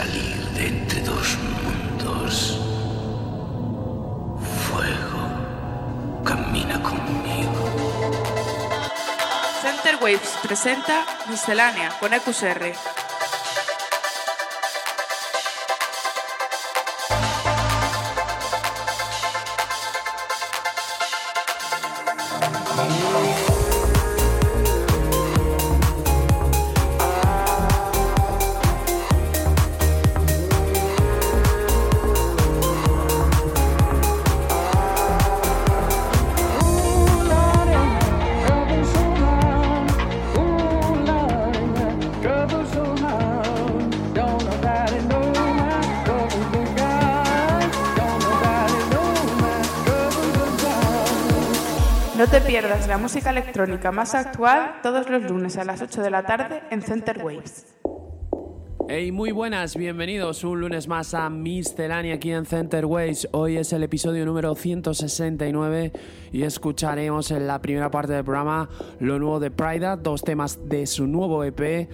salir de entre dos mundos. Fuego, camina conmigo. Center Waves presenta Miscelánea con EQSR. La música electrónica más actual todos los lunes a las 8 de la tarde en Center Waves. Hey, muy buenas, bienvenidos un lunes más a Miscelánea aquí en Center Waves. Hoy es el episodio número 169 y escucharemos en la primera parte del programa lo nuevo de Prida, dos temas de su nuevo EP,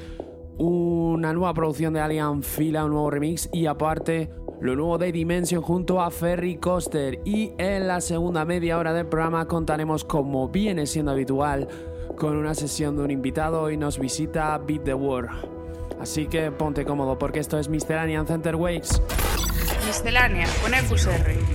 una nueva producción de Alien Fila, un nuevo remix y aparte lo nuevo de Dimension junto a Ferry Coster. Y en la segunda media hora del programa contaremos, como viene siendo habitual, con una sesión de un invitado y nos visita Beat the War. Así que ponte cómodo porque esto es Miscellanea en Center Waves. Miscelánea con EQSR.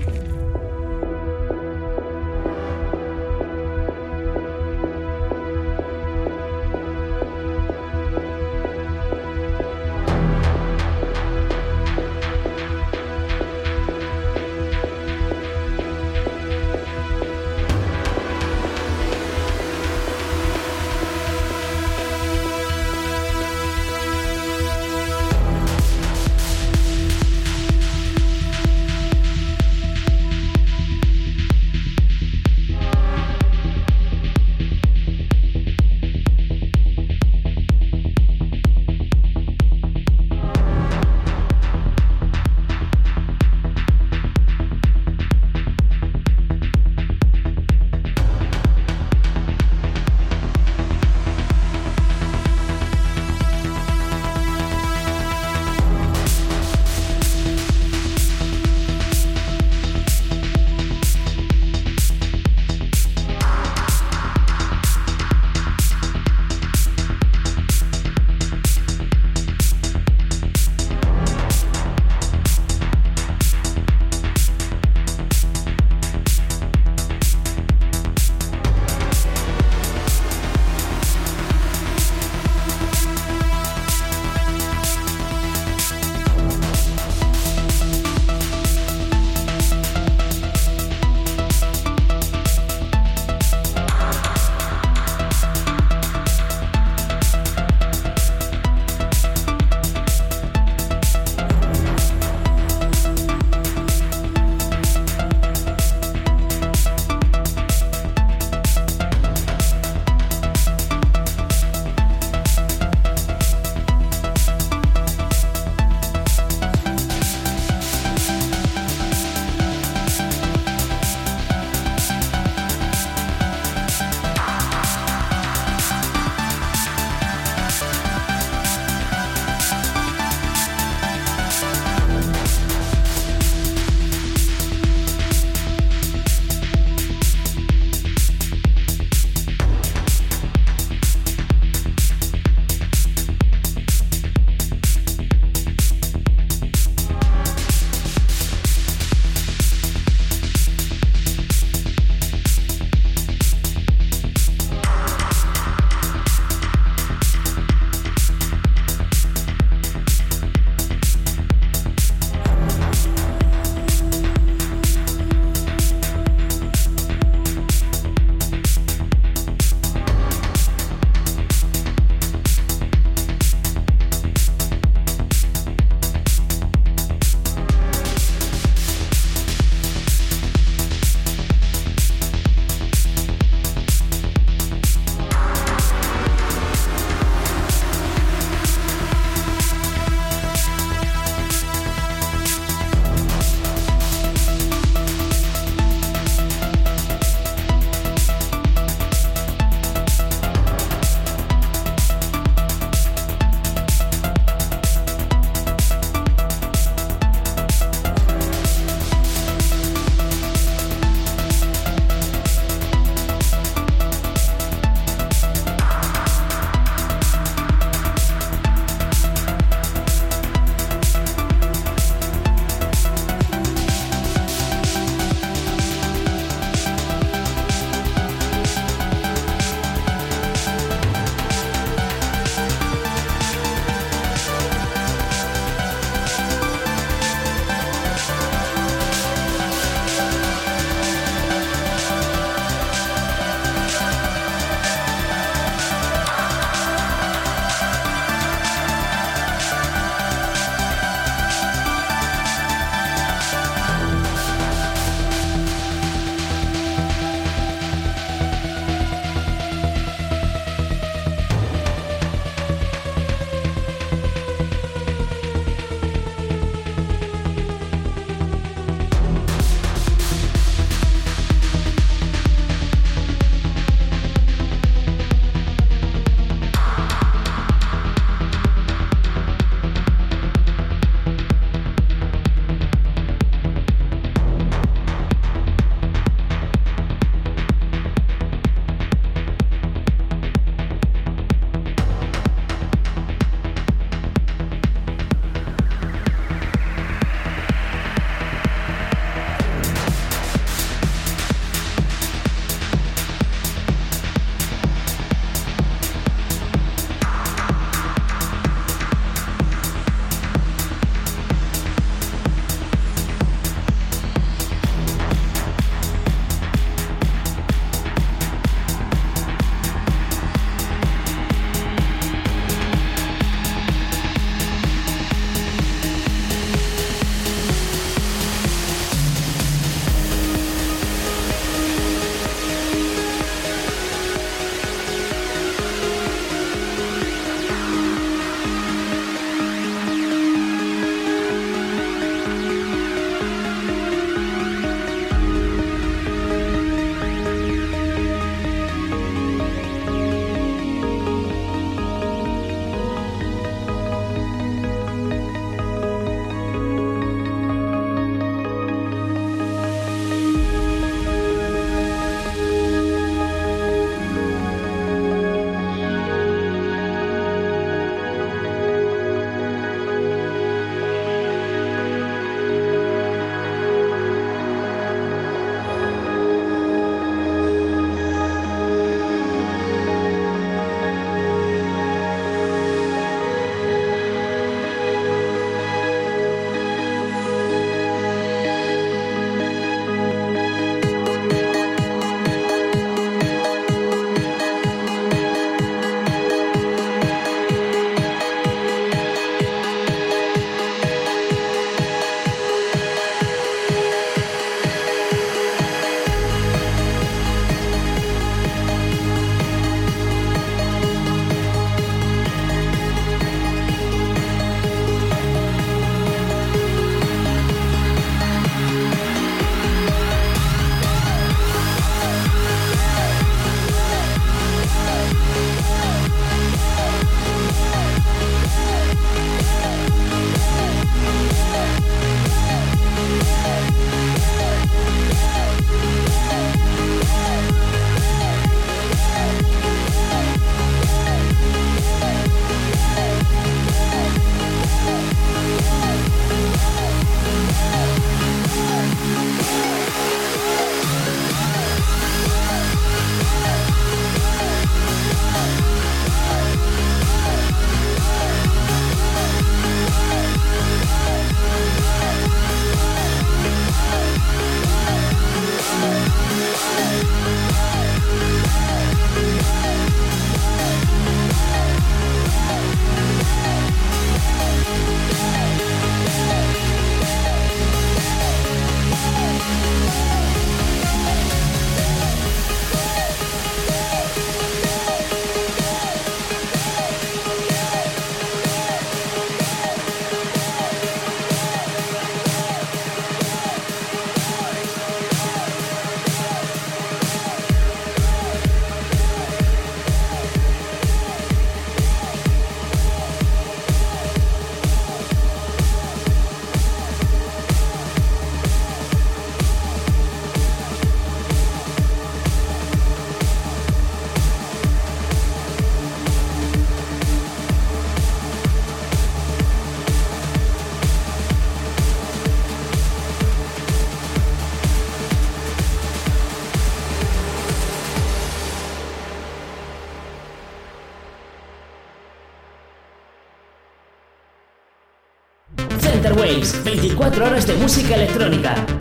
24 horas de música electrónica.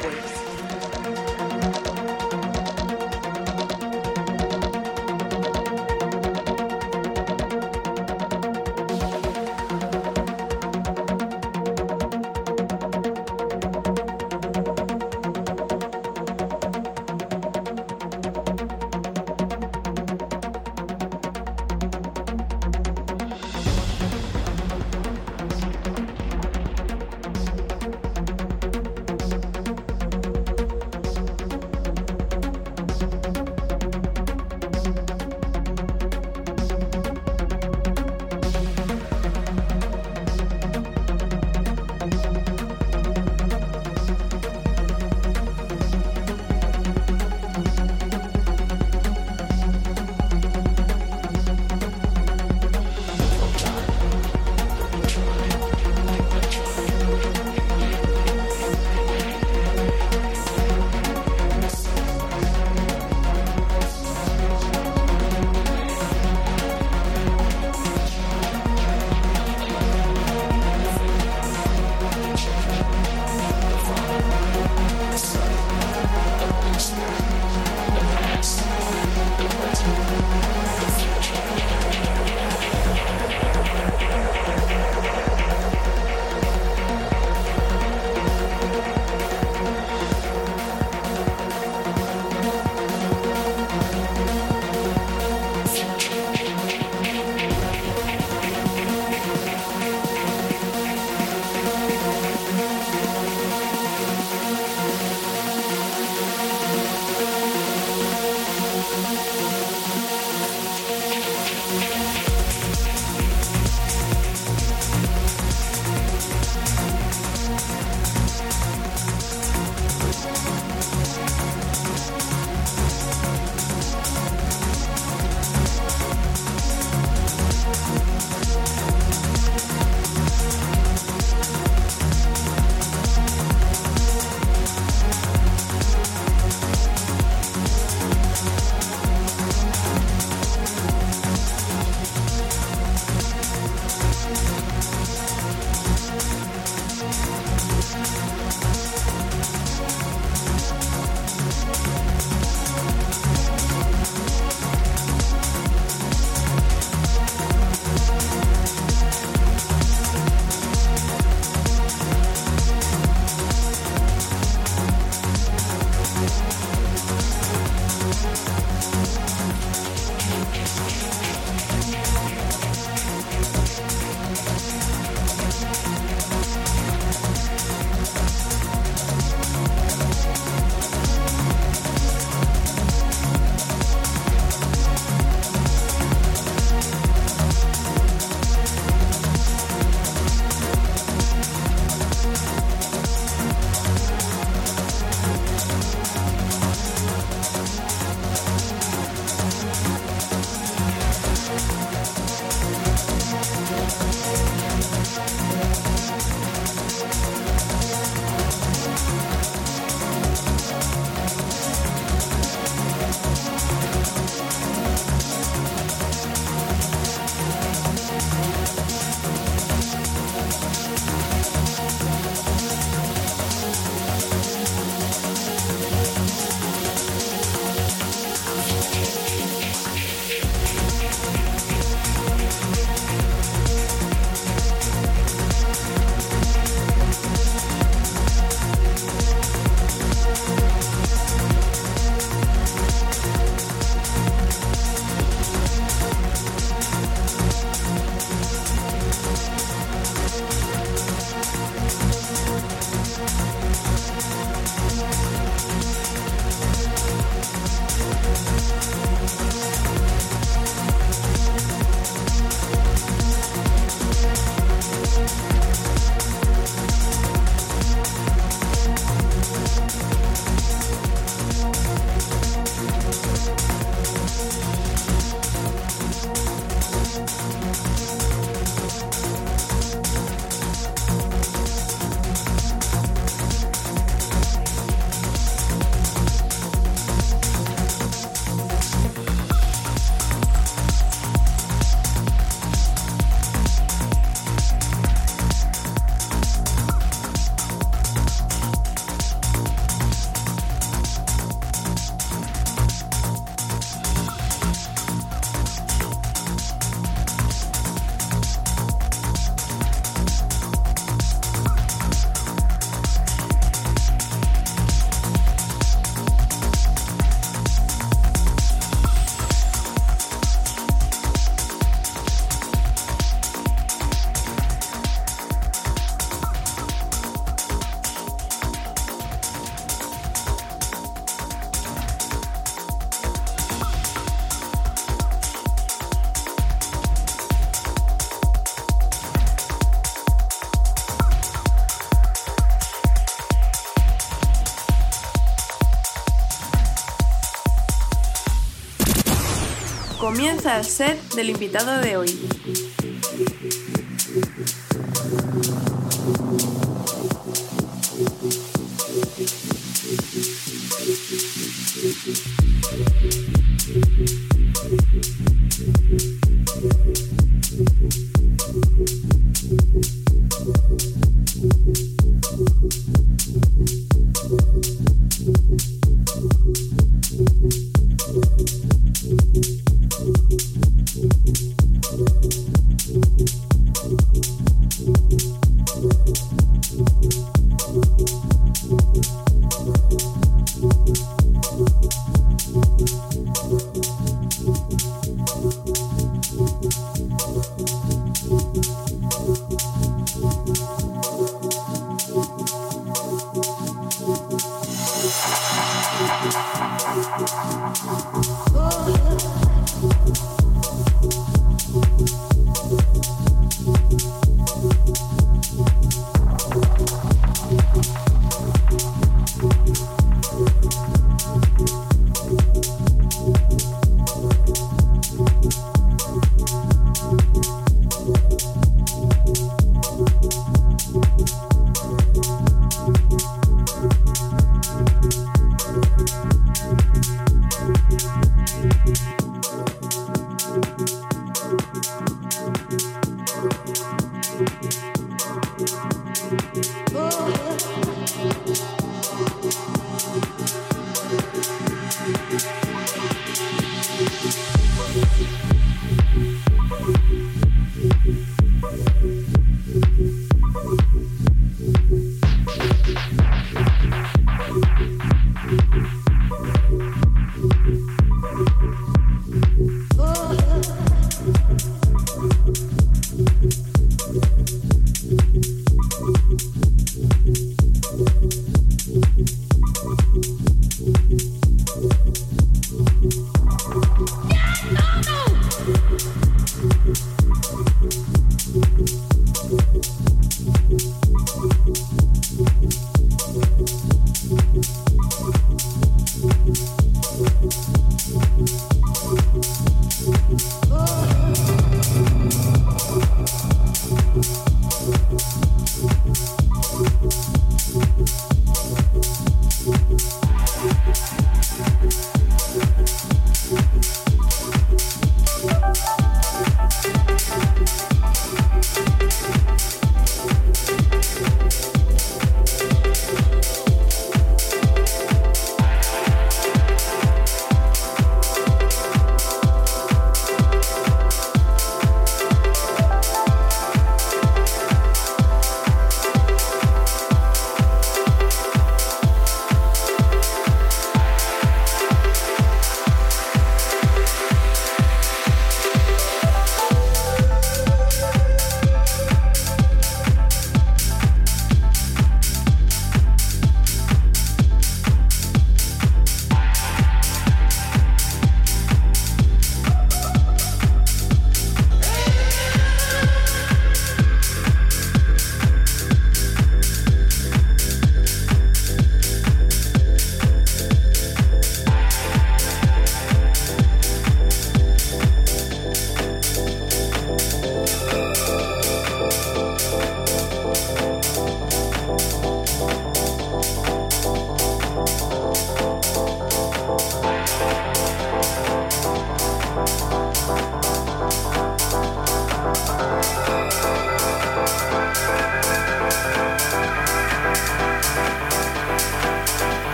Comienza el set del invitado de hoy.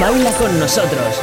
Baila con nosotros.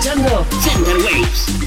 escuchando Center Waves.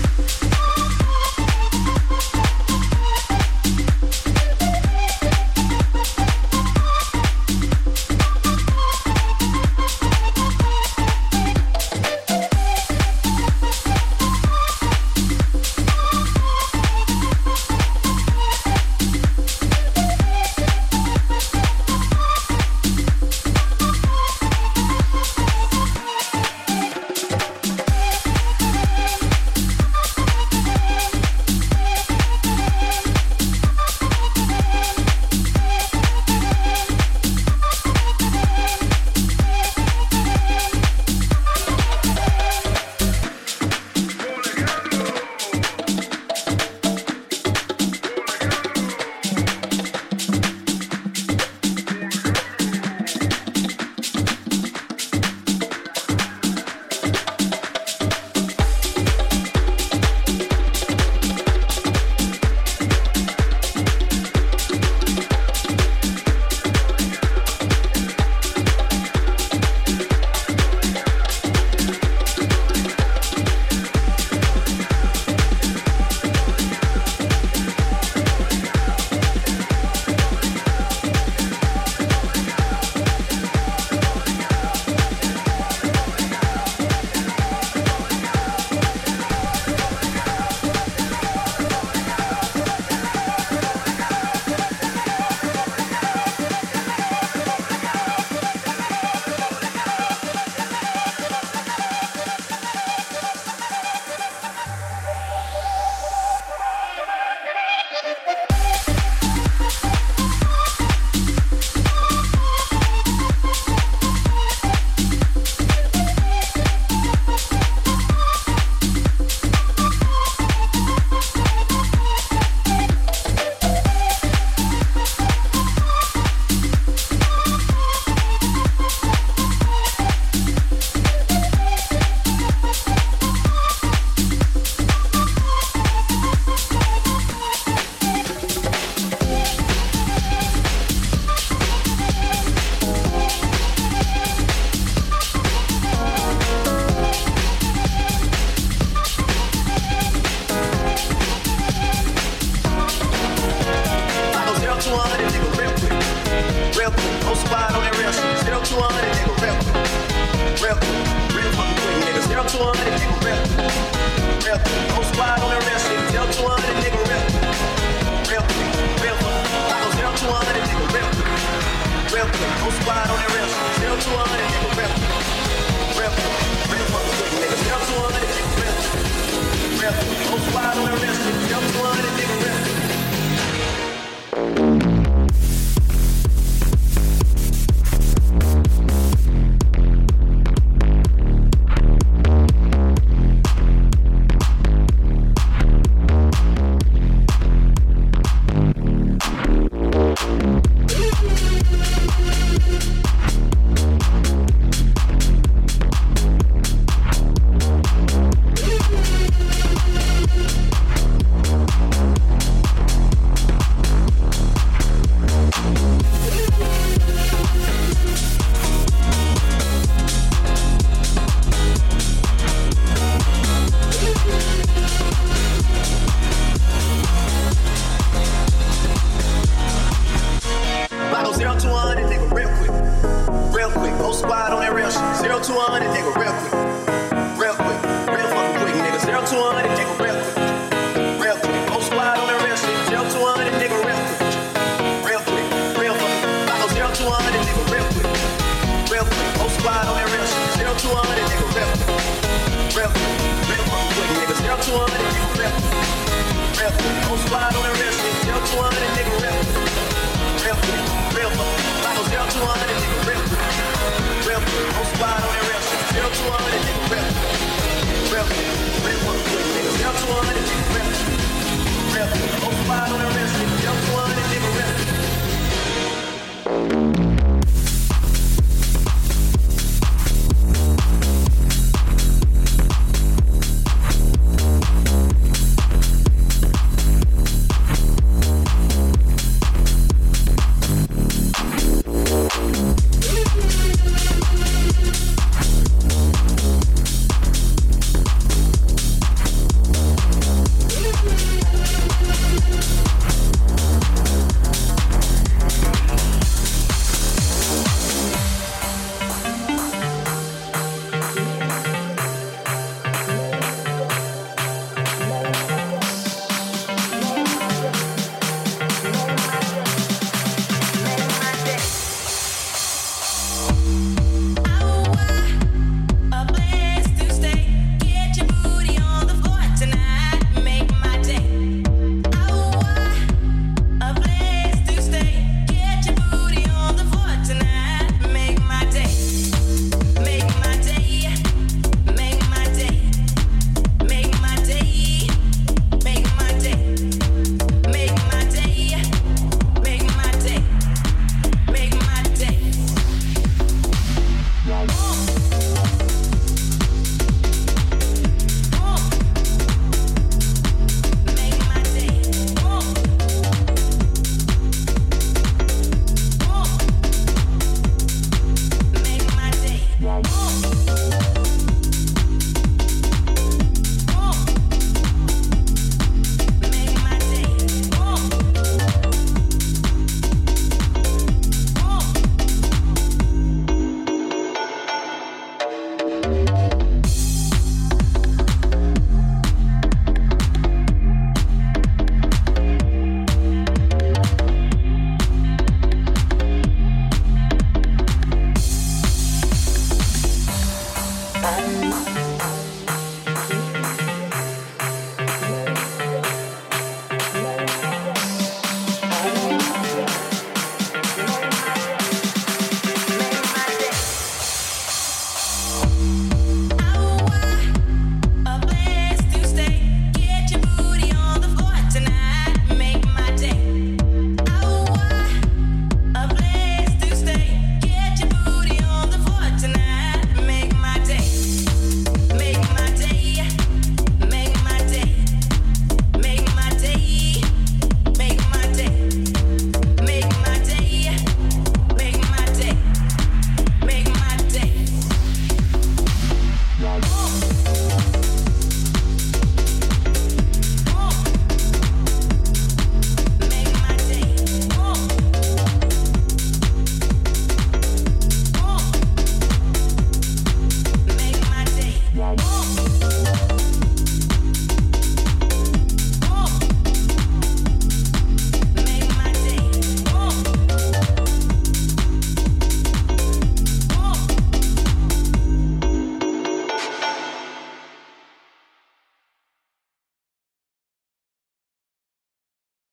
para